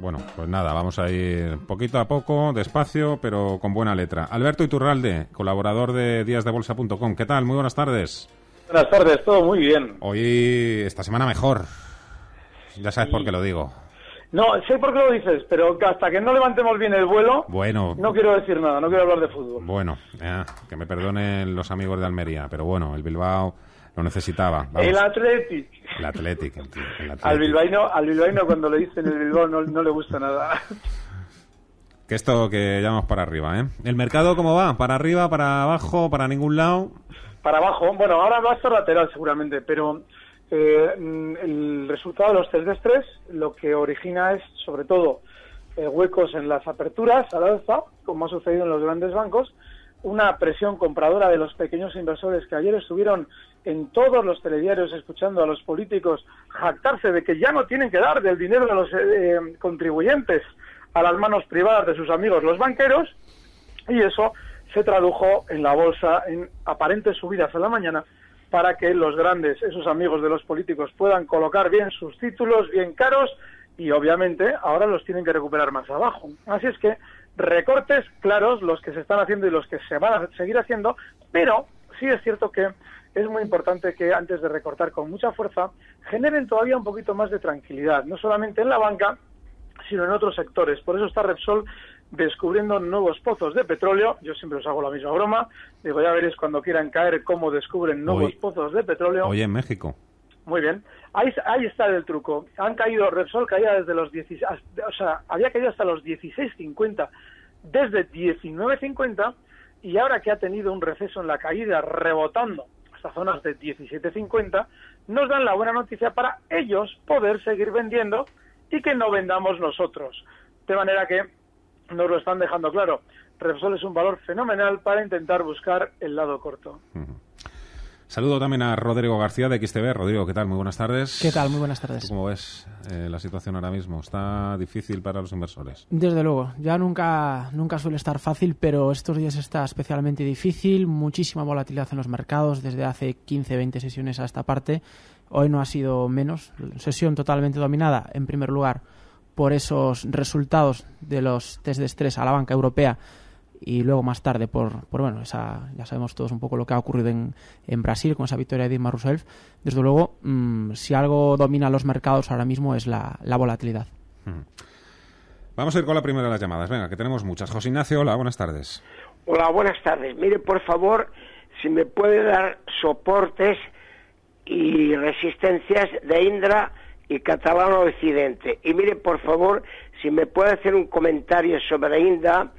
Bueno, pues nada, vamos a ir poquito a poco, despacio, pero con buena letra. Alberto Iturralde, colaborador de díasdebolsa.com. ¿Qué tal? Muy buenas tardes. Buenas tardes, todo muy bien. Hoy, esta semana mejor. Ya sabes por qué lo digo. No, sé por qué lo dices, pero hasta que no levantemos bien el vuelo, Bueno, no quiero decir nada, no quiero hablar de fútbol. bueno, eh, que me perdonen los amigos de Almería, pero bueno, el Bilbao lo necesitaba. Vamos. El Athletic. El Athletic, el, tío, el Athletic. Al bilbaíno, al bilbaíno cuando le dicen el Bilbao no, no le gusta nada. Que esto que llamamos para arriba, ¿eh? ¿El mercado cómo va? ¿Para arriba, para abajo, para ningún lado? Para abajo, bueno, ahora va a estar lateral seguramente, pero eh, mm, el resultado de los test de estrés lo que origina es sobre todo eh, huecos en las aperturas al alza, como ha sucedido en los grandes bancos, una presión compradora de los pequeños inversores que ayer estuvieron en todos los telediarios escuchando a los políticos jactarse de que ya no tienen que dar del dinero de los eh, contribuyentes a las manos privadas de sus amigos los banqueros y eso se tradujo en la bolsa en aparentes subidas a la mañana para que los grandes, esos amigos de los políticos, puedan colocar bien sus títulos, bien caros, y obviamente ahora los tienen que recuperar más abajo. Así es que recortes claros los que se están haciendo y los que se van a seguir haciendo, pero sí es cierto que es muy importante que antes de recortar con mucha fuerza generen todavía un poquito más de tranquilidad, no solamente en la banca, sino en otros sectores. Por eso está Repsol descubriendo nuevos pozos de petróleo. Yo siempre os hago la misma broma. Digo, ya veréis cuando quieran caer cómo descubren nuevos Hoy- pozos de petróleo. Hoy en México. Muy bien. Ahí, ahí está el truco. Han caído, Repsol caía desde los 16, hasta- o sea, había caído hasta los 16.50, desde 19.50, y ahora que ha tenido un receso en la caída, rebotando hasta zonas de 17.50, nos dan la buena noticia para ellos poder seguir vendiendo y que no vendamos nosotros. De manera que nos lo están dejando claro. Repsol es un valor fenomenal para intentar buscar el lado corto. Saludo también a Rodrigo García de XTV. Rodrigo, ¿qué tal? Muy buenas tardes. ¿Qué tal? Muy buenas ¿Tú tardes. cómo ves eh, la situación ahora mismo? ¿Está difícil para los inversores? Desde luego, ya nunca, nunca suele estar fácil, pero estos días está especialmente difícil, muchísima volatilidad en los mercados desde hace 15, 20 sesiones a esta parte. Hoy no ha sido menos, sesión totalmente dominada, en primer lugar, por esos resultados de los test de estrés a la banca europea y luego más tarde por, por bueno, esa, ya sabemos todos un poco lo que ha ocurrido en, en Brasil con esa victoria de Dilma Rousseff. Desde luego, mm, si algo domina los mercados ahora mismo es la, la volatilidad. Vamos a ir con la primera de las llamadas. Venga, que tenemos muchas. José Ignacio, hola, buenas tardes. Hola, buenas tardes. Mire, por favor, si me puede dar soportes y resistencias de Indra y Catalano Occidente. Y mire, por favor, si me puede hacer un comentario sobre Indra,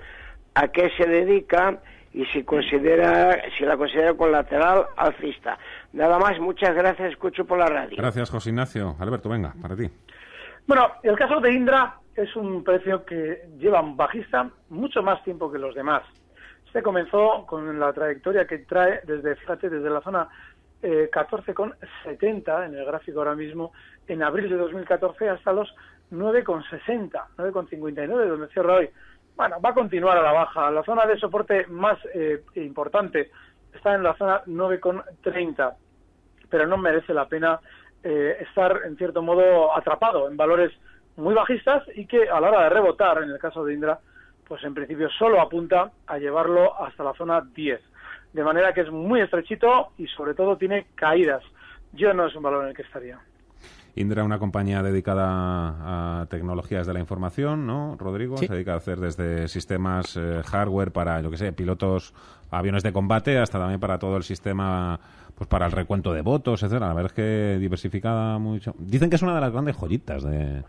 a qué se dedica y si considera, si la considera colateral alcista. Nada más, muchas gracias, escucho por la radio. Gracias, José Ignacio. Alberto, venga, para ti. Bueno, el caso de Indra es un precio que lleva un bajista mucho más tiempo que los demás. Este comenzó con la trayectoria que trae desde, fíjate, desde la zona eh, 14,70 en el gráfico ahora mismo, en abril de 2014 hasta los 9,60, 9,59, donde cierra hoy. Bueno, va a continuar a la baja. La zona de soporte más eh, importante está en la zona 9,30, pero no merece la pena eh, estar, en cierto modo, atrapado en valores muy bajistas y que a la hora de rebotar, en el caso de Indra, pues en principio solo apunta a llevarlo hasta la zona 10. De manera que es muy estrechito y sobre todo tiene caídas. Yo no es un valor en el que estaría. Indra, una compañía dedicada a tecnologías de la información, ¿no, Rodrigo? Sí. Se dedica a hacer desde sistemas eh, hardware para, yo que sé, pilotos, aviones de combate, hasta también para todo el sistema, pues para el recuento de votos, etcétera. La verdad es que diversificada mucho. Dicen que es una de las grandes joyitas de,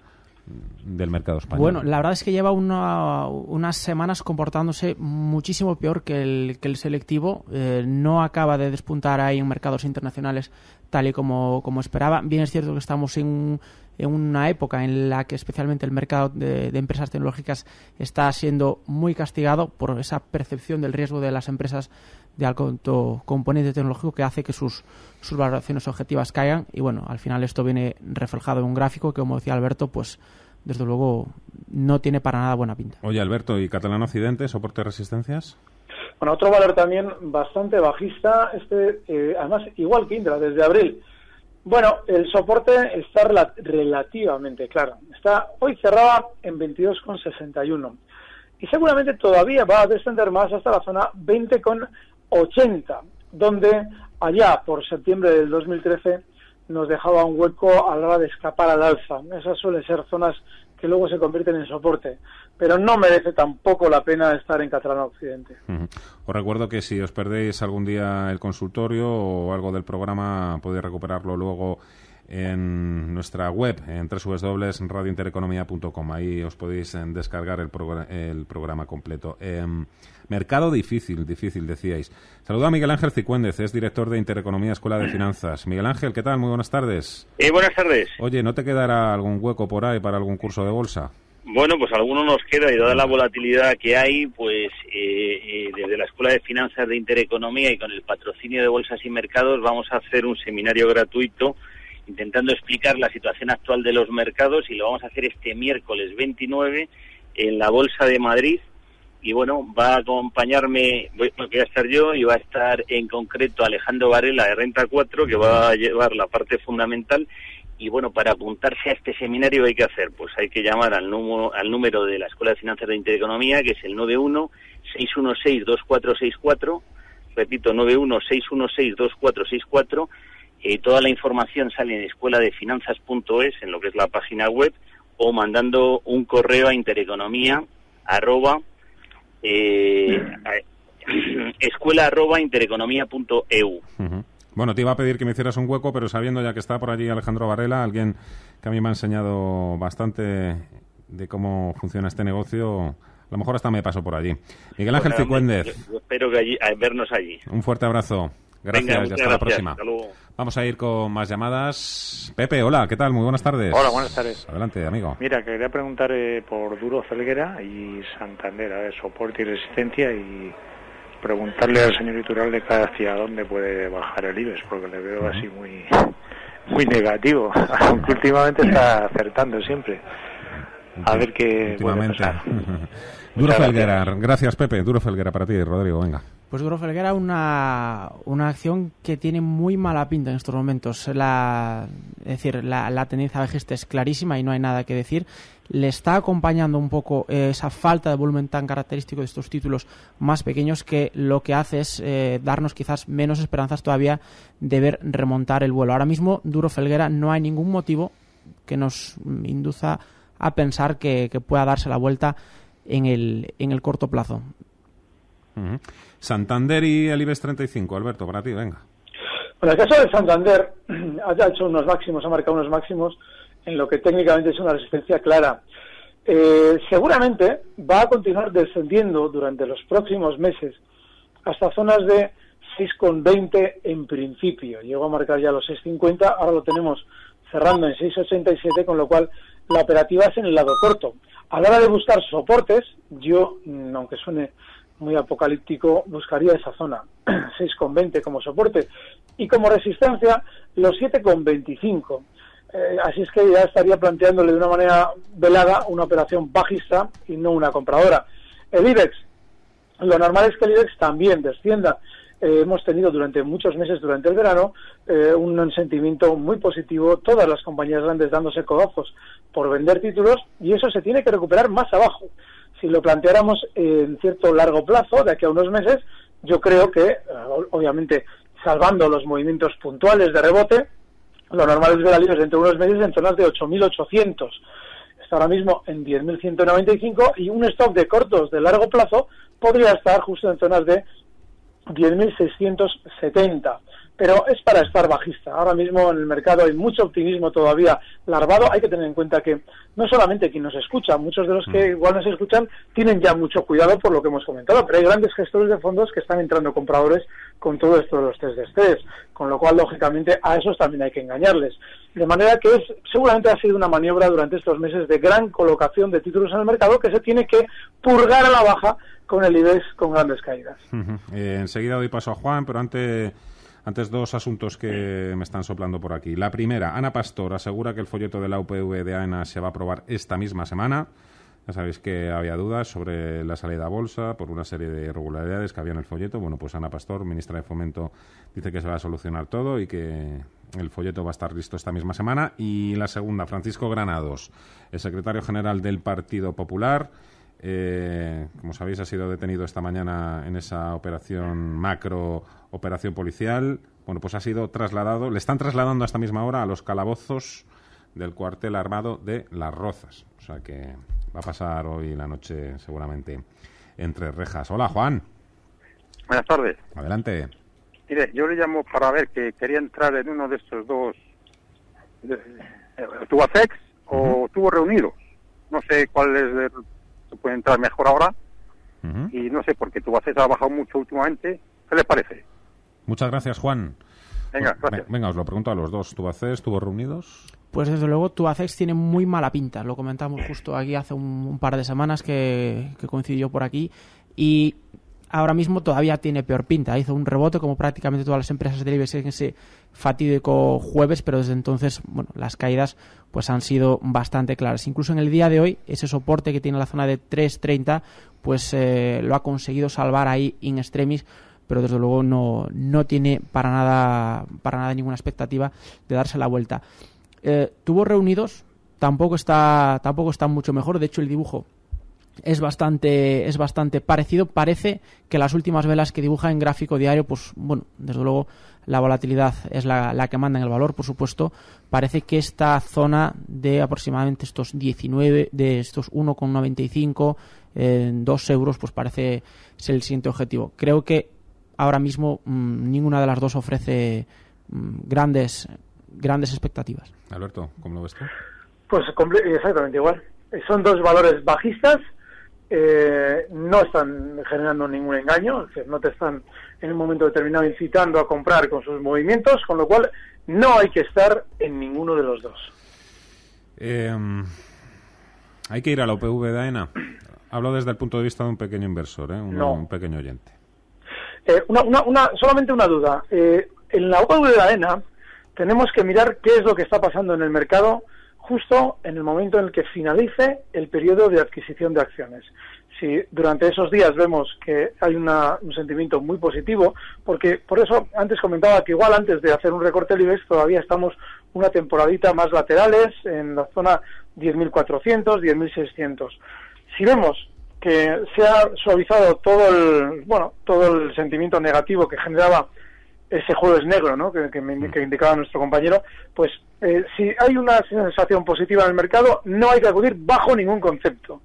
del mercado español. Bueno, la verdad es que lleva una- unas semanas comportándose muchísimo peor que el, selectivo. Eh, no acaba de despuntar ahí en mercados internacionales tal y como, como esperaba. Bien es cierto que estamos en, en una época en la que especialmente el mercado de, empresas tecnológicas está siendo muy castigado por esa percepción del riesgo de las empresas de alto componente tecnológico que hace que sus, sus valoraciones objetivas caigan y bueno, al final esto viene reflejado en un gráfico que como decía Alberto, pues desde luego no tiene para nada buena pinta. Oye Alberto, ¿y Catalán Occidente, soporte de resistencias? Bueno, otro valor también bastante bajista, este eh, además igual que Indra, desde abril. Bueno, el soporte está relativamente claro. Está hoy cerrada en 22,61 y seguramente todavía va a descender más hasta la zona 20,80, donde allá por septiembre del 2013 nos dejaba un hueco a la hora de escapar al alza. Esas suelen ser zonas que luego se convierten en soporte. Pero no merece tampoco la pena estar en Catalán Occidente. Os recuerdo que si os perdéis algún día el consultorio o algo del programa, podéis recuperarlo luego en nuestra web, en www.radiointereconomía.com. Ahí os podéis eh, descargar el, el programa completo. Em, mercado difícil, difícil, decíais. Saludo a Miguel Ángel Cicuéndez, es director de Intereconomía Escuela de Finanzas. Miguel Ángel, ¿qué tal? Muy buenas tardes. Eh, buenas tardes. Oye, ¿no te quedará algún hueco por ahí para algún curso de bolsa? Bueno, pues alguno nos queda y dada la volatilidad que hay, pues eh, eh, desde la Escuela de Finanzas de Intereconomía y con el patrocinio de Bolsas y Mercados vamos a hacer un seminario gratuito intentando explicar la situación actual de los mercados y lo vamos a hacer este miércoles 29 en la Bolsa de Madrid. Y bueno, va a acompañarme, voy, a estar yo y va a estar en concreto Alejandro Varela de Renta 4, que va a llevar la parte fundamental. Y bueno, para apuntarse a este seminario hay que hacer, pues hay que llamar al número, al número de la Escuela de Finanzas de Intereconomía, que es el 91-616-2464. Repito, 91-616-2464 eh, toda la información sale en escuela de finanzas.es, en lo que es la página web, o mandando un correo a intereconomía arroba eh, escuela arroba intereconomía.eu. Bueno, te iba a pedir que me hicieras un hueco, pero sabiendo ya que está por allí Alejandro Varela, alguien que a mí me ha enseñado bastante de cómo funciona este negocio, a lo mejor hasta me paso por allí. Miguel Ángel Cicuéndez. espero que vernos allí. Un fuerte abrazo. Gracias y hasta la próxima. Vamos a ir con más llamadas. Pepe, hola, ¿qué tal? Muy buenas tardes. Hola, buenas tardes. Adelante, amigo. Mira, quería preguntar eh, por Duro Felguera y Santander, a ver, soporte y resistencia y preguntarle al señor Itural de hacia dónde puede bajar el IBEX, porque le veo así muy muy negativo, aunque últimamente está acertando siempre. A ver qué puede pasar. Duro Felguera, gracias Pepe. Duro Felguera para ti, Rodrigo, venga. Pues Duro Felguera una, una acción que tiene muy mala pinta en estos momentos. La, es decir, la, la tendencia bajista es clarísima y no hay nada que decir. Le está acompañando un poco esa falta de volumen tan característico de estos títulos más pequeños que lo que hace es eh, darnos quizás menos esperanzas todavía de ver remontar el vuelo. Ahora mismo, Duro Felguera, no hay ningún motivo que nos induza a pensar que, que pueda darse la vuelta en el, en el corto plazo. Santander y el IBEX 35, Alberto, para ti, venga. Bueno, el caso de Santander ha hecho unos máximos, ha marcado unos máximos en lo que técnicamente es una resistencia clara. Eh, seguramente va a continuar descendiendo durante los próximos meses hasta zonas de 6,20 en principio. Llegó a marcar ya los 6,50, ahora lo tenemos cerrando en 6,87, con lo cual la operativa es en el lado corto. A la hora de buscar soportes, yo, mm, aunque suene muy apocalíptico, buscaría esa zona, 6,20 como soporte, y como resistencia, los 7,25. Eh, así es que ya estaría planteándole de una manera velada una operación bajista y no una compradora. El IBEX, lo normal es que el IBEX también descienda. Eh, hemos tenido durante muchos meses, durante el verano, eh, un sentimiento muy positivo, todas las compañías grandes dándose codazos por vender títulos y eso se tiene que recuperar más abajo. Si lo planteáramos en cierto largo plazo, de aquí a unos meses, yo creo que, eh, obviamente, salvando los movimientos puntuales de rebote, lo normal es ver al entre unos meses en zonas de 8.800. Está ahora mismo en 10.195 y un stock de cortos de largo plazo podría estar justo en zonas de 10.670. pero es para estar bajista. Ahora mismo en el mercado hay mucho optimismo todavía larvado. Hay que tener en cuenta que no solamente quien nos escucha, muchos de los que mm. igual nos escuchan tienen ya mucho cuidado por lo que hemos comentado, pero hay grandes gestores de fondos que están entrando compradores con todo esto de los test de estrés, con lo cual, lógicamente, a esos también hay que engañarles. De manera que es, seguramente ha sido una maniobra durante estos meses de gran colocación de títulos en el mercado que se tiene que purgar a la baja con el IBEX con grandes caídas. Eh, enseguida doy paso a Juan, pero antes antes dos asuntos que me están soplando por aquí. La primera, Ana Pastor asegura que el folleto de la UPV de AENA se va a aprobar esta misma semana. Ya sabéis que había dudas sobre la salida a bolsa por una serie de irregularidades que había en el folleto. Bueno, pues Ana Pastor, ministra de Fomento, dice que se va a solucionar todo y que el folleto va a estar listo esta misma semana. Y la segunda, Francisco Granados, el secretario general del Partido Popular. Eh, como sabéis, ha sido detenido esta mañana en esa operación macro operación policial, bueno, pues ha sido trasladado, le están trasladando a esta misma hora a los calabozos del cuartel armado de Las Rozas. O sea que va a pasar hoy la noche seguramente entre rejas. Hola, Juan. Buenas tardes. Adelante. Mire, yo le llamo para ver que quería entrar en uno de estos dos, ¿Tuvo sex o tuvo reunidos. No sé cuál es el puede entrar mejor ahora. Y no sé, porque Tubacex ha bajado mucho últimamente. ¿Qué le parece? Muchas gracias, Juan. Venga, gracias. Venga, os lo pregunto a los dos. ¿Tubacex estuvo reunidos? Pues desde luego Tubacex tiene muy mala pinta. Lo comentamos justo aquí hace un, par de semanas que, coincidió por aquí. Y ahora mismo todavía tiene peor pinta. Hizo un rebote como prácticamente todas las empresas del IBEX en ese fatídico jueves, pero desde entonces, bueno, las caídas pues han sido bastante claras. Incluso en el día de hoy, ese soporte que tiene la zona de 3.30, pues eh, lo ha conseguido salvar ahí in extremis pero desde luego no, no tiene para nada, para nada ninguna expectativa de darse la vuelta. Eh, tuvo reunidos, tampoco está, tampoco está mucho mejor, de hecho el dibujo es bastante, es bastante parecido. Parece que las últimas velas que dibuja en gráfico diario, pues bueno, desde luego la volatilidad es la, la, que manda en el valor, por supuesto. Parece que esta zona de aproximadamente estos 19, de estos 1,95, en 2 euros, pues parece ser el siguiente objetivo. Creo que ahora mismo mm, ninguna de las dos ofrece mm, grandes grandes expectativas. Alberto, ¿cómo lo ves tú? Pues exactamente igual. Son dos valores bajistas, eh, no están generando ningún engaño, no te están en un momento determinado incitando a comprar con sus movimientos, con lo cual no hay que estar en ninguno de los dos. Em, hay que ir a la UPV de AENA. Hablo desde el punto de vista de un pequeño inversor, ¿eh? un pequeño oyente. Eh, una, una, solamente una duda. Eh, en la UPV de AENA tenemos que mirar qué es lo que está pasando en el mercado justo en el momento en el que finalice el periodo de adquisición de acciones. Si durante esos días vemos que hay un sentimiento muy positivo, porque por eso antes comentaba que igual antes de hacer un recorte del IBEX todavía estamos una temporadita más laterales en la zona 10.400, 10.600. Si vemos que se ha suavizado todo el bueno todo el sentimiento negativo que generaba ese jueves negro ¿no? que, me, indicaba nuestro compañero pues eh, si hay una sensación positiva en el mercado no hay que acudir bajo ningún concepto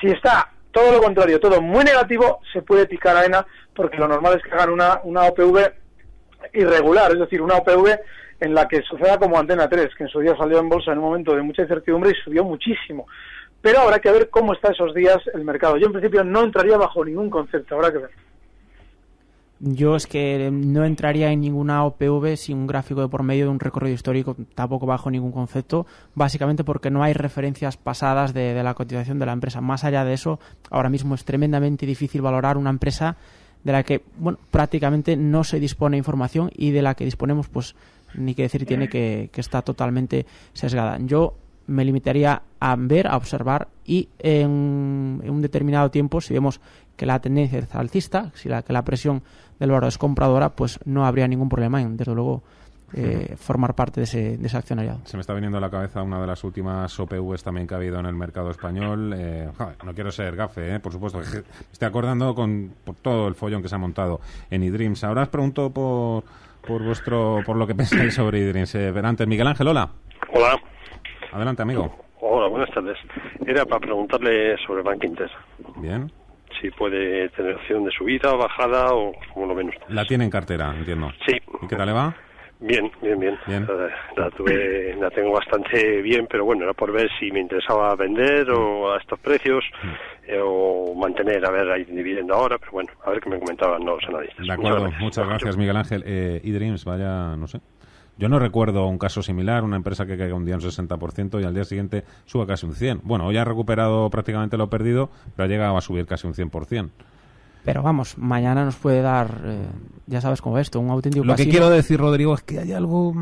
si está todo lo contrario todo muy negativo se puede picar a ENA porque lo normal es que hagan una, una OPV irregular es decir una OPV en la que suceda como Antena 3 que en su día salió en bolsa en un momento de mucha incertidumbre y subió muchísimo pero habrá que ver cómo está esos días el mercado. Yo en principio no entraría bajo ningún concepto, habrá que ver. Yo es que no entraría en ninguna OPV sin un gráfico de por medio de un recorrido histórico, tampoco bajo ningún concepto, básicamente porque no hay referencias pasadas de, la cotización de la empresa. Más allá de eso, ahora mismo es tremendamente difícil valorar una empresa de la que bueno, prácticamente no se dispone información y de la que disponemos, pues ni que decir tiene que, que está totalmente sesgada. Yo me limitaría a ver, a observar y en, un determinado tiempo, si vemos que la tendencia es alcista, si la, que la presión del valor es compradora, pues no habría ningún problema en, desde luego, eh, formar parte de ese, de ese, accionariado. Se me está viniendo a la cabeza una de las últimas OPVs también que ha habido en el mercado español. Eh, no quiero ser gafe, eh, por supuesto. Me estoy acordando con por todo el follón que se ha montado en eDreams. Ahora os pregunto por, por, vuestro, por lo que pensáis sobre eDreams. pero antes, Miguel Ángel, hola. Hola. Adelante, amigo. Hola, buenas tardes. Era para preguntarle sobre Bank Inter. Bien. Si puede tener opción de subida, bajada o como lo menos. La tiene en cartera, entiendo. Sí. ¿Y qué tal le va? Bien, bien, bien. La, tuve, la tengo bastante bien, pero bueno, era por ver si me interesaba vender o a estos precios mm. eh, o mantener, a ver, ahí dividiendo ahora, pero bueno, a ver qué me comentaban los analistas. De acuerdo, muchas gracias, Miguel Ángel. Eh, eDreams, vaya, no sé. Yo no recuerdo un caso similar, una empresa que caiga un día un 60% y al día siguiente suba casi un 100%. Bueno, hoy ha recuperado prácticamente lo perdido, pero ha llegado a subir casi un 100%. Pero vamos, mañana nos puede dar, eh, ya sabes cómo es esto, un auténtico Lo que quiero decir, Rodrigo, es que hay algo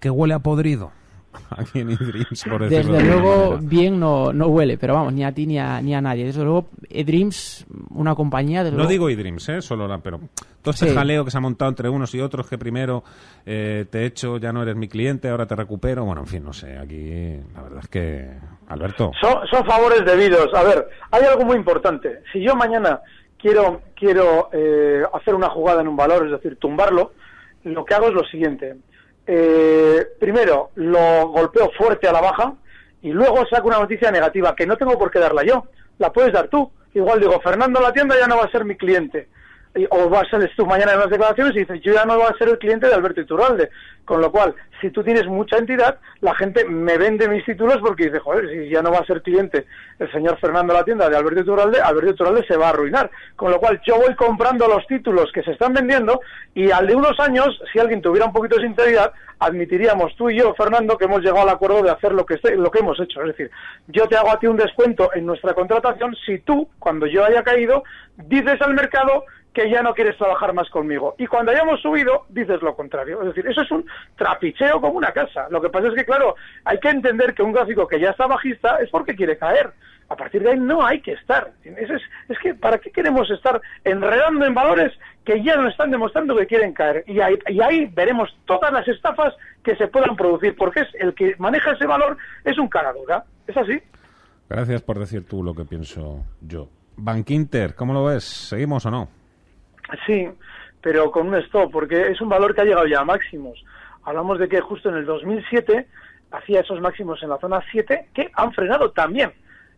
que huele a podrido. Aquí en eDreams, por Desde luego, bien no, no huele, pero vamos, ni a ti ni a, ni a nadie. Desde luego, eDreams, una compañía... no digo eDreams, ¿eh? Solo la, pero todo este jaleo que se ha montado entre unos y otros, que primero eh, te echo, ya no eres mi cliente, ahora te recupero. Bueno, en fin, no sé, aquí la verdad es que... Alberto. Son, son favores debidos. A ver, hay algo muy importante. Si yo mañana quiero, quiero eh, hacer una jugada en un valor, es decir, tumbarlo, lo que hago es lo siguiente. Eh, primero, lo golpeo fuerte a la baja y luego saco una noticia negativa que no tengo por qué darla yo, la puedes dar tú. Igual digo, Fernando la tienda ya no va a ser mi cliente o vas a tú mañana en las declaraciones y dices, yo ya no voy a ser el cliente de Alberto Iturralde. Con lo cual, si tú tienes mucha entidad, la gente me vende mis títulos porque dice, joder, si ya no va a ser cliente el señor Fernando La Tienda de Alberto Iturralde, Alberto Iturralde se va a arruinar. Con lo cual, yo voy comprando los títulos que se están vendiendo y al de unos años, si alguien tuviera un poquito de sinceridad, admitiríamos tú y yo, Fernando, que hemos llegado al acuerdo de hacer lo que, lo que hemos hecho. Es decir, yo te hago a ti un descuento en nuestra contratación si tú, cuando yo haya caído, dices al mercado que ya no quieres trabajar más conmigo. Y cuando hayamos subido, dices lo contrario. Es decir, eso es un trapicheo como una casa. Lo que pasa es que, claro, hay que entender que un gráfico que ya está bajista es porque quiere caer. A partir de ahí no hay que estar. Es, es, que, ¿para qué queremos estar enredando en valores que ya nos están demostrando que quieren caer? Y ahí, veremos todas las estafas que se puedan producir, porque es el que maneja ese valor es un cara dura. ¿Es así? Gracias por decir tú lo que pienso yo. Bankinter, ¿cómo lo ves? ¿Seguimos o no? Sí, pero con un stop, porque es un valor que ha llegado ya a máximos. Hablamos de que justo en el 2007 hacía esos máximos en la zona 7 que han frenado también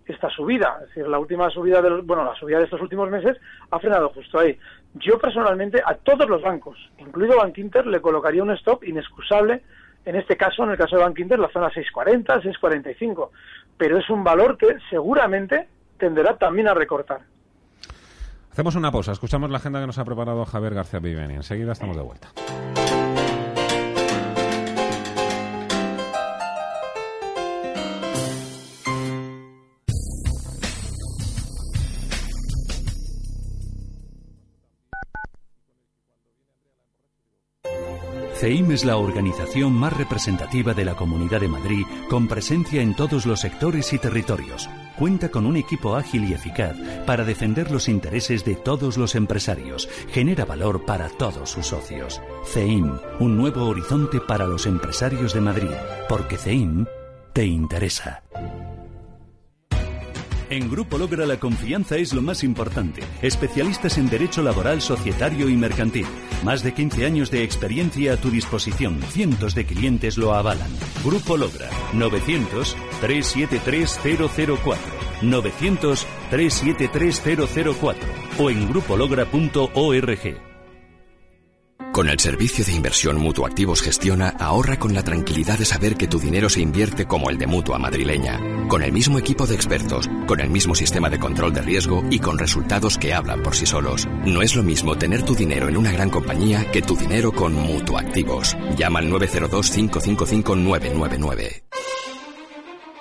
esta subida. Es decir, la última subida, de bueno, la subida de estos últimos meses ha frenado justo ahí. Yo personalmente a todos los bancos, incluido Bank Inter, le colocaría un stop inexcusable. En este caso, en el caso de Bank Inter, la zona 640, 645. Pero es un valor que seguramente tenderá también a recortar. Hacemos una pausa, escuchamos la agenda que nos ha preparado Javier García Viveni. Enseguida estamos de vuelta. CEIM es la organización más representativa de la Comunidad de Madrid con presencia en todos los sectores y territorios cuenta con un equipo ágil y eficaz para defender los intereses de todos los empresarios, genera valor para todos sus socios. CEIM, un nuevo horizonte para los empresarios de Madrid, porque CEIM te interesa. En Grupo Logra la confianza es lo más importante. Especialistas en Derecho Laboral, Societario y Mercantil. Más de 15 años de experiencia a tu disposición. Cientos de clientes lo avalan. Grupo Logra. 900-373-004. 900-373-004. O en grupologra.org. Con el servicio de inversión Mutuactivos Gestiona, ahorra con la tranquilidad de saber que tu dinero se invierte como el de Mutua Madrileña. Con el mismo equipo de expertos, con el mismo sistema de control de riesgo y con resultados que hablan por sí solos. No es lo mismo tener tu dinero en una gran compañía que tu dinero con Mutuactivos. Llama al 902-555-999.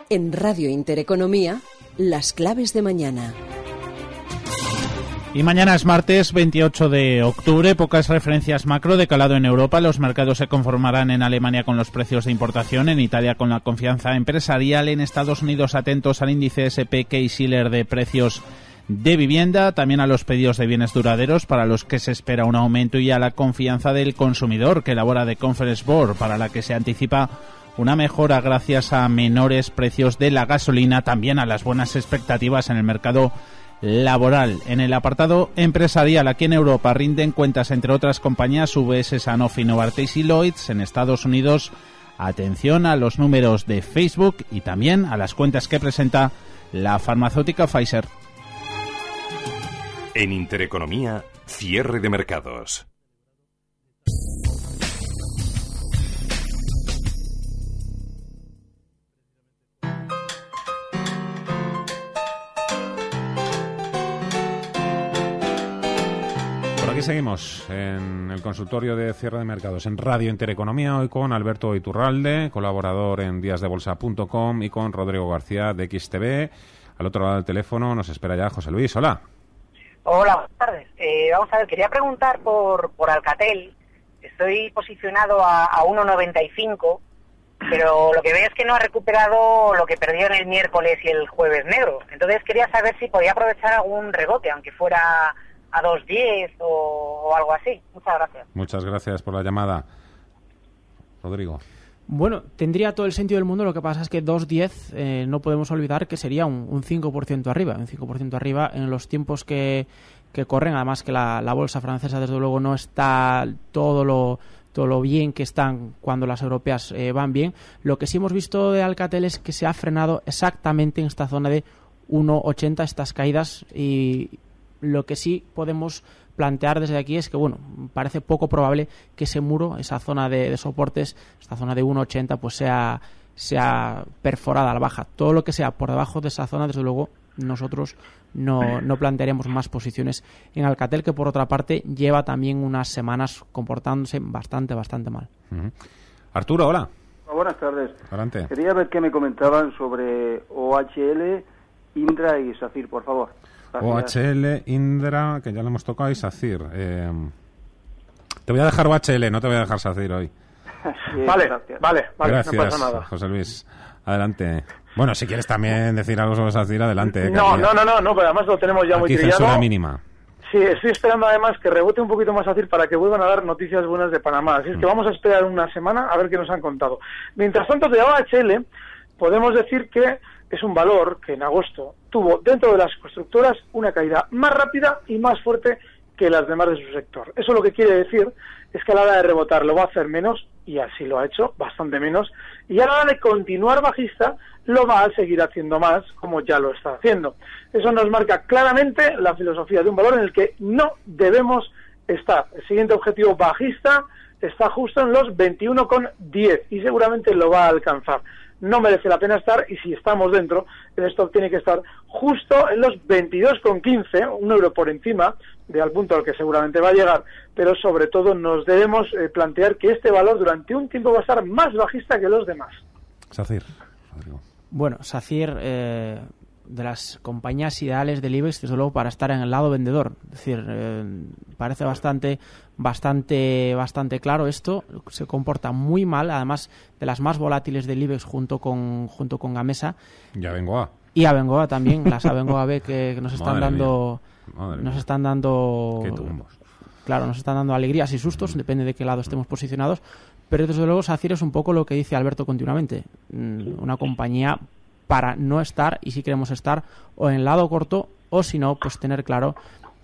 En Radio Intereconomía, las claves de mañana. Y mañana es martes 28 de octubre, pocas referencias macro de calado en Europa. Los mercados se conformarán en Alemania con los precios de importación, en Italia con la confianza empresarial, en Estados Unidos atentos al índice SP Case-Shiller de precios de vivienda, también a los pedidos de bienes duraderos para los que se espera un aumento y a la confianza del consumidor que elabora de Conference Board para la que se anticipa una mejora gracias a menores precios de la gasolina, también a las buenas expectativas en el mercado laboral. En el apartado empresarial, aquí en Europa rinden cuentas entre otras compañías UBS, Sanofi, Novartis y Lloyds. En Estados Unidos, atención a los números de Facebook y también a las cuentas que presenta la farmacéutica Pfizer. En Intereconomía, cierre de mercados. Aquí seguimos en el consultorio de cierre de mercados en Radio Intereconomía, hoy con Alberto Iturralde, colaborador en díasdebolsa.com y con Rodrigo García de XTV. Al otro lado del teléfono nos espera ya José Luis. Hola. Hola, buenas tardes. Eh, vamos a ver, quería preguntar por, por Alcatel. Estoy posicionado a, a 1.95, pero lo que veo es que no ha recuperado lo que perdió en el miércoles y el jueves negro. Entonces quería saber si podía aprovechar algún rebote, aunque fuera a 2.10 o, o algo así. Muchas gracias. Muchas gracias por la llamada. Rodrigo. Bueno, tendría todo el sentido del mundo, lo que pasa es que 2.10 eh, no podemos olvidar que sería un, un 5% arriba, un 5% arriba en los tiempos que, que corren, además que la, la, bolsa francesa desde luego no está todo lo todo lo bien que están cuando las europeas eh, van bien. Lo que sí hemos visto de Alcatel es que se ha frenado exactamente en esta zona de 1.80 estas caídas y lo que sí podemos plantear desde aquí es que, bueno, parece poco probable que ese muro, esa zona de, de soportes, esta zona de 1,80, pues sea, sea perforada a la baja. Todo lo que sea por debajo de esa zona, desde luego, nosotros no, no plantearemos más posiciones en Alcatel, que por otra parte lleva también unas semanas comportándose bastante, bastante mal. Uh -huh. Arturo, hola. Buenas tardes. Adelante. Quería ver qué me comentaban sobre OHL, Indra y Safir, por favor. OHL, Indra, que ya lo hemos tocado, y SACIR. Eh, te voy a dejar OHL, no te voy a dejar SACIR hoy. sí, vale, gracias. vale, vale, gracias, no pasa nada. José Luis. Adelante. Bueno, si quieres también decir algo sobre SACIR, adelante. No, no, no, no, no, pero además lo tenemos ya Aquí muy trillado. censura mínima. Sí, estoy esperando además que rebote un poquito más fácil para que vuelvan a dar noticias buenas de Panamá. Así es que vamos a esperar una semana a ver qué nos han contado. Mientras tanto, de OHL, podemos decir que es un valor que en agosto tuvo dentro de las constructoras una caída más rápida y más fuerte que las demás de su sector. Eso lo que quiere decir es que a la hora de rebotar lo va a hacer menos, y así lo ha hecho, bastante menos, y a la hora de continuar bajista lo va a seguir haciendo más, como ya lo está haciendo. Eso nos marca claramente la filosofía de un valor en el que no debemos estar. El siguiente objetivo bajista está justo en los 21,10 y seguramente lo va a alcanzar no merece la pena estar y si estamos dentro, el stock tiene que estar justo en los 22,15, un euro por encima de al punto al que seguramente va a llegar, pero sobre todo nos debemos eh, plantear que este valor durante un tiempo va a estar más bajista que los demás. Sacir. Bueno, Sacir, eh, de las compañías ideales del IBEX, desde luego, para estar en el lado vendedor. Es decir, eh, parece bastante, bastante, bastante claro esto. Se comporta muy mal, además de las más volátiles del IBEX junto con, junto con Gamesa. Ya vengo a. Y Abengoa también, las Abengoa B que, que nos están Madre dando, Madre nos están dando, Qué tumbos. claro, nos están dando alegrías y sustos, depende de qué lado estemos posicionados. Pero desde luego Sacir es un poco lo que dice Alberto continuamente, Mm, una compañía para no estar y si queremos estar o en el lado corto o si no, pues tener claro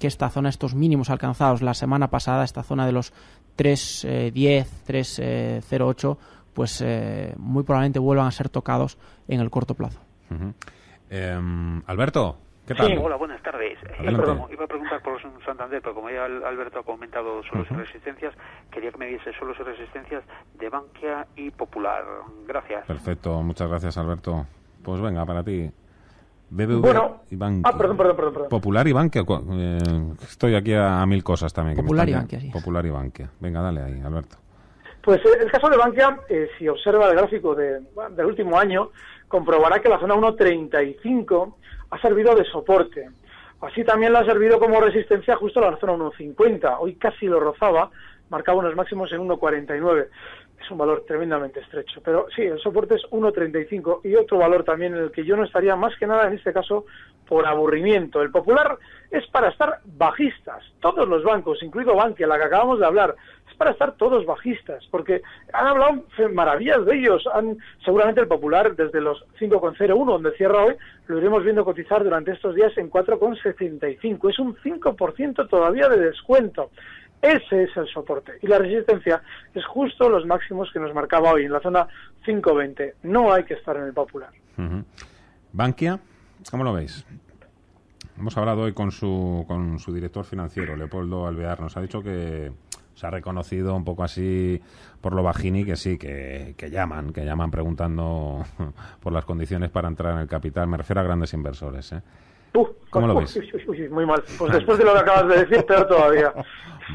que esta zona, estos mínimos alcanzados la semana pasada, esta zona de los 3.10, 3.08, pues eh, muy probablemente vuelvan a ser tocados en el corto plazo. Em, Alberto, ¿qué tal? Sí, hola, buenas tardes. Eh, perdón, iba a preguntar por Santander, pero como ya Al- Alberto ha comentado suelos y resistencias, quería que me diese suelos y resistencias de Bankia y Popular. Gracias. Perfecto, muchas gracias, Alberto. Pues venga, para ti. BBV Bueno, y Bankia. ah, perdón, perdón, perdón, perdón. Popular y Bankia. eh, estoy aquí a, a mil cosas también. que me Popular están y Bankia, sí. Popular y Bankia. Venga, dale ahí, Alberto. Pues eh, el caso de Bankia, eh, si observa el gráfico de- del último año, comprobará que la zona 1.35 ha servido de soporte. Así también le ha servido como resistencia justo la zona 1.50. Hoy casi lo rozaba, marcaba unos máximos en 1.49. Es un valor tremendamente estrecho. Pero sí, el soporte es 1.35 y otro valor también en el que yo no estaría más que nada en este caso por aburrimiento. El popular es para estar bajistas. Todos los bancos, incluido Bankia, la que acabamos de hablar, es para estar todos bajistas, porque han hablado maravillas de ellos. Han, seguramente el popular desde los 5,01, donde cierra hoy, lo iremos viendo cotizar durante estos días en 4,75. Es un 5% todavía de descuento. Ese es el soporte. Y la resistencia es justo los máximos que nos marcaba hoy, en la zona 5,20. No hay que estar en el popular. Bankia, ¿cómo lo veis? Hemos hablado hoy con su, con su director financiero, Leopoldo Alvear. Nos ha dicho que se ha reconocido un poco así por lo bajini que sí, que, que llaman, que llaman preguntando por las condiciones para entrar en el capital. Me refiero a grandes inversores. ¿eh? ¿Cómo lo ves? muy mal. Pues después de lo que acabas de decir, peor todavía.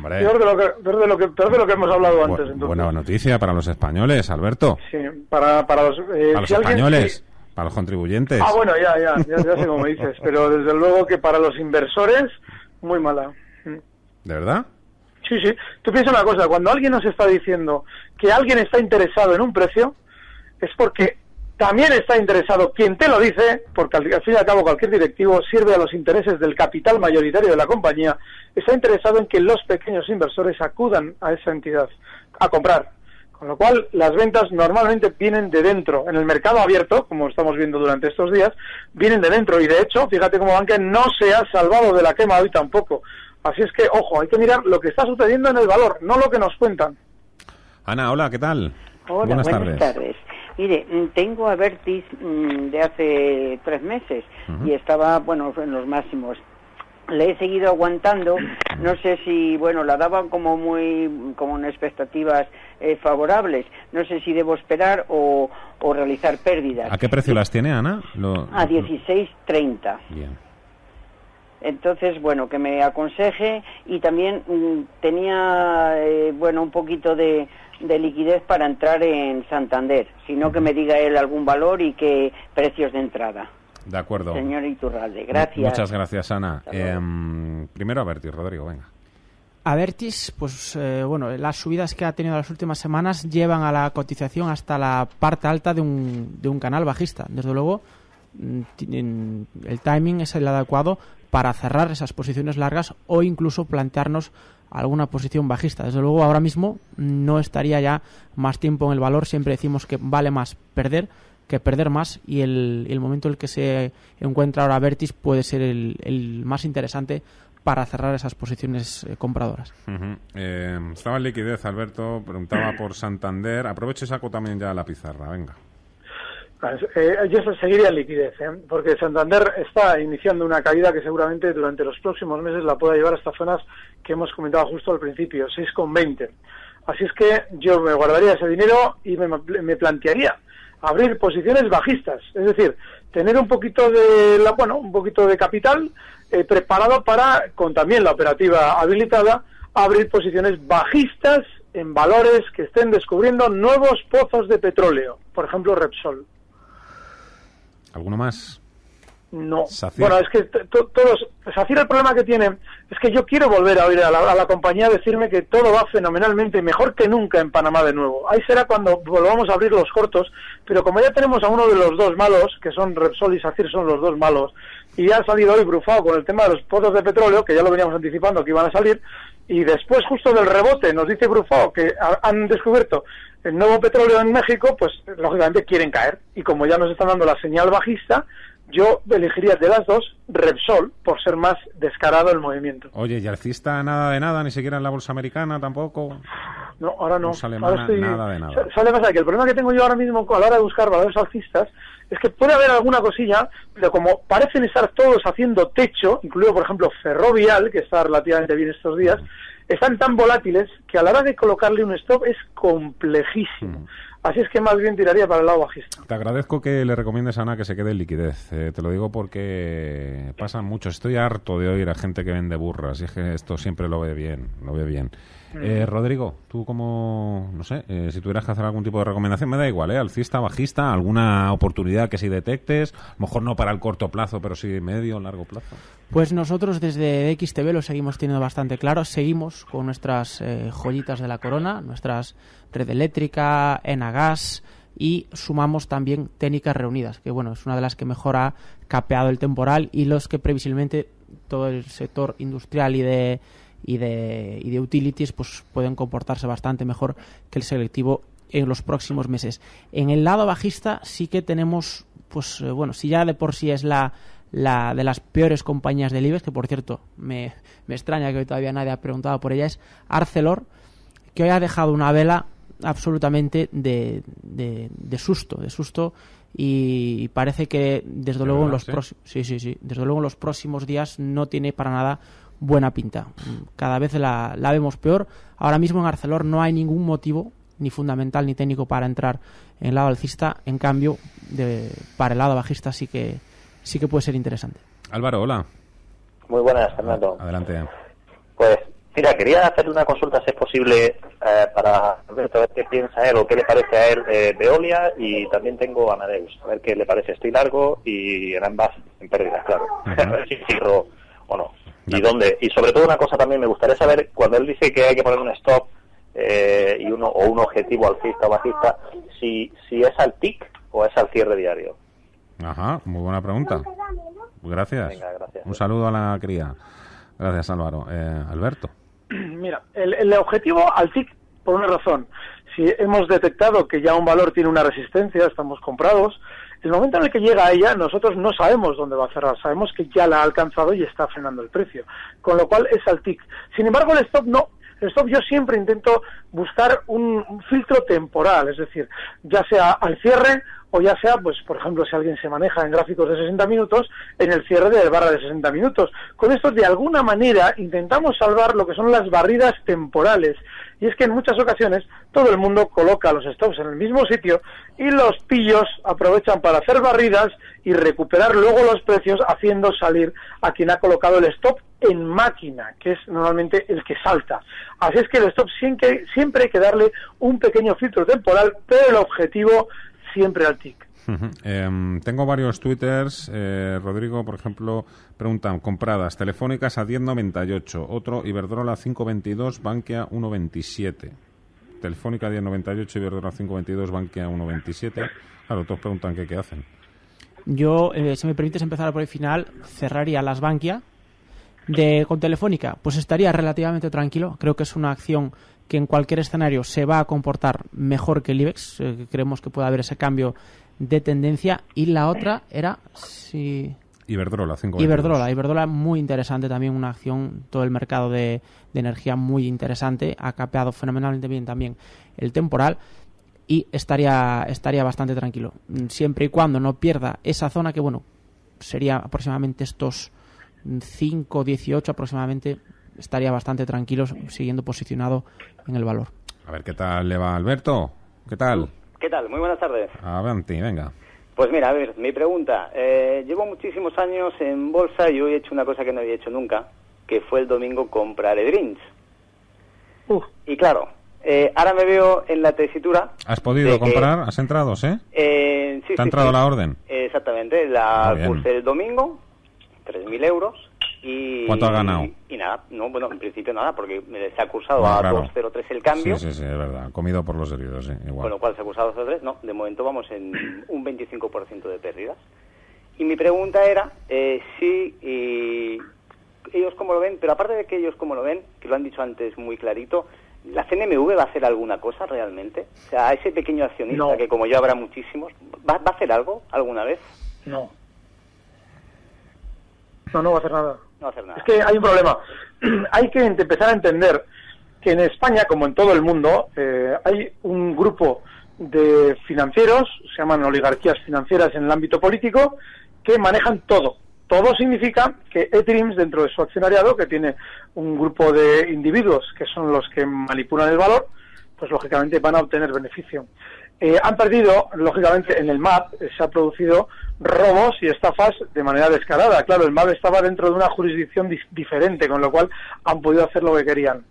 Peor, de lo que, peor, de lo que, peor de lo que hemos hablado antes. Buena noticia para los españoles, Alberto. Sí, para, para los, eh, para los españoles. Para los contribuyentes. Ah, bueno, ya, ya, ya, ya sé cómo dices. Pero desde luego que para los inversores, muy mala. ¿De verdad? Sí, sí. Tú piensas una cosa, cuando alguien nos está diciendo que alguien está interesado en un precio, es porque también está interesado quien te lo dice, porque al, fin y al cabo cualquier directivo sirve a los intereses del capital mayoritario de la compañía, está interesado en que los pequeños inversores acudan a esa entidad a comprar. Con lo cual, las ventas normalmente vienen de dentro. En el mercado abierto, como estamos viendo durante estos días, vienen de dentro. Y de hecho, fíjate cómo Banque no se ha salvado de la quema hoy tampoco. Así es que, ojo, hay que mirar lo que está sucediendo en el valor, no lo que nos cuentan. Ana, hola, ¿qué tal? Hola, buenas, tardes. Mire, mm, tengo a Vertis mm, de hace tres meses y estaba, bueno, en los máximos. Le he seguido aguantando, no sé si, bueno, la daban como muy, como en expectativas eh, favorables, no sé si debo esperar o, o, realizar pérdidas. ¿A qué precio las tiene, Ana? Lo... A 16.30. Bien. Entonces, bueno, que me aconseje y también mm, tenía, eh, bueno, un poquito de, de liquidez para entrar en Santander, sino que me diga él algún valor y qué precios de entrada. De acuerdo. Señor Iturralde, gracias. Muchas gracias, Ana. Eh, primero Avertis, Rodrigo, venga. Avertis, pues eh, bueno, las subidas que ha tenido las últimas semanas llevan a la cotización hasta la parte alta de un, de un canal bajista. Desde luego, mm, el timing es el adecuado para cerrar esas posiciones largas o incluso plantearnos alguna posición bajista. Desde luego ahora mismo no estaría ya más tiempo en el valor. Siempre decimos que vale más perder que perder más y el, momento en el que se encuentra ahora Vertis puede ser el, más interesante para cerrar esas posiciones eh, compradoras. Eh, estaba en liquidez, Alberto, preguntaba por Santander. Aprovecho y saco también ya la pizarra, venga. Eh, yo seguiría liquidez, ¿eh? porque Santander está iniciando una caída que seguramente durante los próximos meses la pueda llevar a estas zonas que hemos comentado justo al principio, 6,20. Así es que yo me guardaría ese dinero y me, plantearía abrir posiciones bajistas, es decir, tener un poquito de la, bueno, un poquito de capital eh, preparado para, con también la operativa habilitada, abrir posiciones bajistas en valores que estén descubriendo nuevos pozos de petróleo, por ejemplo Repsol. ¿Alguno más? No. Bueno, es que todos. Safir, el problema que tiene es que yo quiero volver a oír a la, compañía decirme que todo va fenomenalmente, mejor que nunca en Panamá de nuevo. Ahí será cuando volvamos a abrir los cortos, pero como ya tenemos a uno de los dos malos, que son Repsol y Safir, son los dos malos, y ya ha salido hoy Brufao con el tema de los pozos de petróleo, que ya lo veníamos anticipando que iban a salir, y después justo del rebote nos dice Brufao que han descubierto el nuevo petróleo en México, pues lógicamente quieren caer. Y como ya nos están dando la señal bajista, yo elegiría de las dos Repsol por ser más descarado el movimiento. Oye, ¿y alcista nada de nada? ¿Ni siquiera en la bolsa americana tampoco? No, ahora no. nada de nada. Sale más que el problema que tengo yo ahora mismo a la hora de buscar valores alcistas es que puede haber alguna cosilla, pero como parecen estar todos haciendo techo, incluido por ejemplo Ferrovial, que está relativamente bien estos días, están tan volátiles que a la hora de colocarle un stop es complejísimo. Así es que más bien tiraría para el lado bajista. Te agradezco que le recomiendes a Ana que se quede en liquidez. Eh, te lo digo porque pasa mucho. Estoy harto de oír a gente que vende burras y es que esto siempre lo ve bien, lo ve bien. Eh, Rodrigo, tú como, no sé, eh, si tuvieras que hacer algún tipo de recomendación, me da igual, ¿eh? Alcista, bajista, alguna oportunidad que si detectes, a lo mejor no para el corto plazo, pero sí medio, largo plazo. Pues nosotros desde XTV lo seguimos teniendo bastante claro, seguimos con nuestras eh, joyitas de la corona, nuestras red eléctrica, Enagas y sumamos también técnicas reunidas, que bueno, es una de las que mejor ha capeado el temporal y los que previsiblemente todo el sector industrial y de y de, y de utilities pues pueden comportarse bastante mejor que el selectivo en los próximos meses. En el lado bajista sí que tenemos, pues eh, bueno, si ya de por sí es la, la de las peores compañías del IBEX, que por cierto me, me extraña que hoy todavía nadie ha preguntado por ella, es Arcelor, que hoy ha dejado una vela absolutamente de, de, susto, de susto. Y parece que desde luego en los próximos sí sí sí. Desde luego en los próximos días no tiene para nada buena pinta. Cada vez la, la vemos peor. Ahora mismo en Arcelor no hay ningún motivo ni fundamental ni técnico para entrar en el lado alcista. En cambio de, para el lado bajista sí que sí que puede ser interesante. Álvaro hola. Muy buenas Fernando. Adelante. Pues Mira, quería hacerle una consulta, si es posible, eh, para ver qué piensa él o qué le parece a él Veolia y también tengo Amadeus, a ver qué le parece. Estoy largo y en ambas en pérdidas, claro. a ver si cierro o no. ¿Y dónde? Y sobre todo una cosa también, me gustaría saber, cuando él dice que hay que poner un stop eh, y uno o un objetivo alcista o bajista, si, si es al TIC o es al cierre diario. Ajá, muy buena pregunta. Gracias. Venga, gracias. Un saludo a la cría. Gracias, Álvaro. Eh, Alberto. Mira, el, objetivo al TIC, por una razón, si hemos detectado que ya un valor tiene una resistencia, estamos comprados, el momento en el que llega a ella, nosotros no sabemos dónde va a cerrar, sabemos que ya la ha alcanzado y está frenando el precio, con lo cual es al TIC. Sin embargo, el stop no, el stop yo siempre intento buscar un, filtro temporal, es decir, ya sea al cierre o ya sea, pues, por ejemplo, si alguien se maneja en gráficos de 60 minutos, en el cierre de barra de 60 minutos. Con esto, de alguna manera, intentamos salvar lo que son las barridas temporales. Y es que en muchas ocasiones todo el mundo coloca los stops en el mismo sitio y los pillos aprovechan para hacer barridas y recuperar luego los precios haciendo salir a quien ha colocado el stop en máquina, que es normalmente el que salta. Así es que el stop siempre, siempre hay que darle un pequeño filtro temporal, pero el objetivo siempre al TIC. Em, tengo varios twitters. Eh, Rodrigo, por ejemplo, preguntan compradas telefónicas a 10.98, otro Iberdrola 5.22, Bankia 1.27. Telefónica 10.98, Iberdrola 5.22, Bankia 1.27. Claro, todos preguntan qué, hacen. Yo, eh, si me permites empezar por el final, cerraría las Bankia. De, con Telefónica, pues estaría relativamente tranquilo. Creo que es una acción que en cualquier escenario se va a comportar mejor que el IBEX. Eh, creemos que puede haber ese cambio de tendencia. Y la otra era si... Iberdrola, 5 Iberdrola, Iberdrola muy interesante también, una acción, todo el mercado de, energía muy interesante, ha capeado fenomenalmente bien también el temporal y estaría, estaría bastante tranquilo, siempre y cuando no pierda esa zona que, bueno, sería aproximadamente estos 5, 18 aproximadamente, estaría bastante tranquilo siguiendo posicionado en el valor. A ver qué tal le va Alberto. ¿Qué tal? ¿Qué tal? Muy buenas tardes. Avanti, venga. Pues mira, a ver, mi pregunta. Eh, llevo muchísimos años en bolsa y hoy he hecho una cosa que no había hecho nunca, que fue el domingo comprar Edrins. Y claro, eh, ahora me veo en la tesitura. ¿Has podido comprar? ¿Has entrado, eh? eh sí, ¿Te ha entrado la orden? Exactamente, la puse el domingo, 3.000 euros, y, ¿Cuánto ha ganado? Y, nada, no, bueno, en principio nada, porque se ha acusado a 2.03 el cambio. Sí, sí, sí, es verdad, comido por los heridos, sí, igual. Con lo cual se ha acusado a 2.03, no, de momento vamos en un 25% de pérdidas. Y mi pregunta era eh, si ellos cómo lo ven, pero aparte de que ellos cómo lo ven, que lo han dicho antes muy clarito, ¿la CNMV va a hacer alguna cosa realmente? O sea, a ese pequeño accionista, que como yo habrá muchísimos, ¿va, ¿va a hacer algo alguna vez? No. No, no va a hacer nada. Es que hay un problema. hay que empezar a entender que en España, como en todo el mundo, eh, hay un grupo de financieros, se llaman oligarquías financieras en el ámbito político, que manejan todo. Todo significa que eDreams, dentro de su accionariado, que tiene un grupo de individuos que son los que manipulan el valor, pues lógicamente van a obtener beneficio. Eh, han perdido, lógicamente, en el MAP eh, se ha producido robos y estafas de manera descarada. Claro, el MAP estaba dentro de una jurisdicción diferente, con lo cual han podido hacer lo que querían.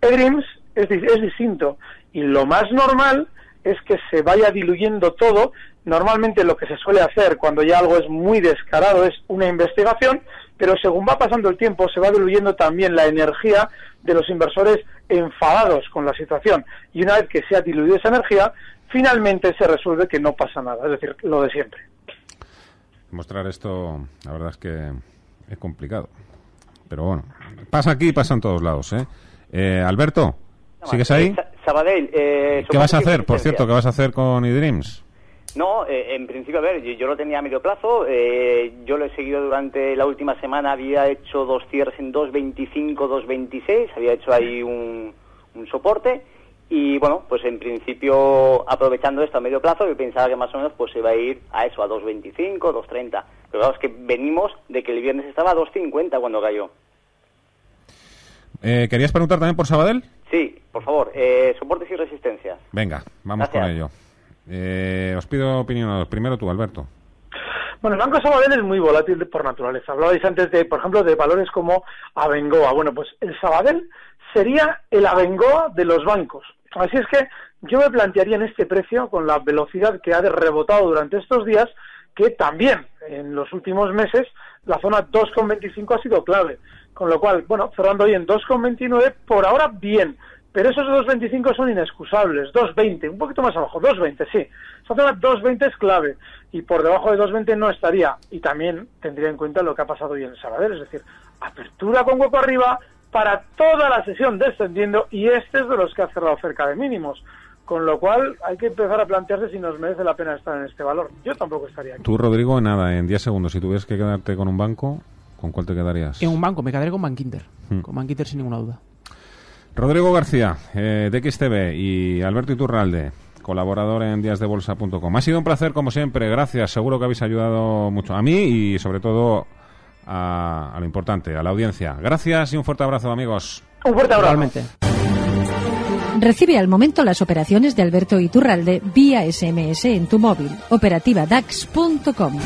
eDreams es, es distinto y lo más normal es que se vaya diluyendo todo. Normalmente lo que se suele hacer cuando ya algo es muy descarado es una investigación, pero según va pasando el tiempo se va diluyendo también la energía de los inversores enfadados con la situación. Y una vez que se ha diluido esa energía, finalmente se resuelve que no pasa nada, es decir, lo de siempre. Mostrar esto, la verdad es que es complicado. Pero bueno, pasa aquí y pasa en todos lados. ¿eh? eh Alberto, ¿sigues ahí? Sabadell, eh, ¿Qué vas a hacer, por cierto, qué vas a hacer con eDreams? No, eh, en principio, a ver, yo, lo tenía a medio plazo, yo lo he seguido durante la última semana, había hecho dos cierres en 2.25, 2.26, había hecho ahí un, un soporte Y bueno, pues en principio, aprovechando esto a medio plazo, yo pensaba que más o menos pues se iba a ir a eso, a 2.25, 2.30. Pero claro, es que venimos de que el viernes estaba a 2.50 cuando cayó. Eh, ¿Querías preguntar también por Sabadell? Sí, por favor, eh, soportes y resistencias. Venga, vamos con ello. Eh, os pido opinión. Primero tú, Alberto. Bueno, el Banco Sabadell es muy volátil por naturaleza. Hablabais antes de, por ejemplo, de valores como Abengoa. Bueno, pues el Sabadell sería el Abengoa de los bancos. Así es que yo me plantearía en este precio, con la velocidad que ha rebotado durante estos días, que también en los últimos meses la zona 2,25 ha sido clave. Con lo cual, bueno, cerrando hoy en 2,29, por ahora bien. Pero esos 2.25 son inexcusables. 2.20, un poquito más abajo, 2.20, sí. Esa zona 2.20 es clave. Y por debajo de 2.20 no estaría. Y también tendría en cuenta lo que ha pasado hoy en Sabadell. Es decir, apertura con hueco arriba para toda la sesión descendiendo. Y este es de los que ha cerrado cerca de mínimos. Con lo cual hay que empezar a plantearse si nos merece la pena estar en este valor. Yo tampoco estaría aquí. Tú, Rodrigo, nada, en 10 segundos, si tuvieras que quedarte con un banco, ¿con cuál te quedarías? En un banco, me quedaré con Bankinter. Hmm. Con Bankinter sin ninguna duda. Rodrigo García, eh, de XTV, y Alberto Iturralde, colaborador en díasdebolsa.com. Ha sido un placer, como siempre. Gracias. Seguro que habéis ayudado mucho a mí y, sobre todo, a, lo importante, a la audiencia. Gracias y un fuerte abrazo, amigos. Un fuerte abrazo. Recibe al momento las operaciones de Alberto Iturralde vía SMS en tu móvil. Operativa DAX.com.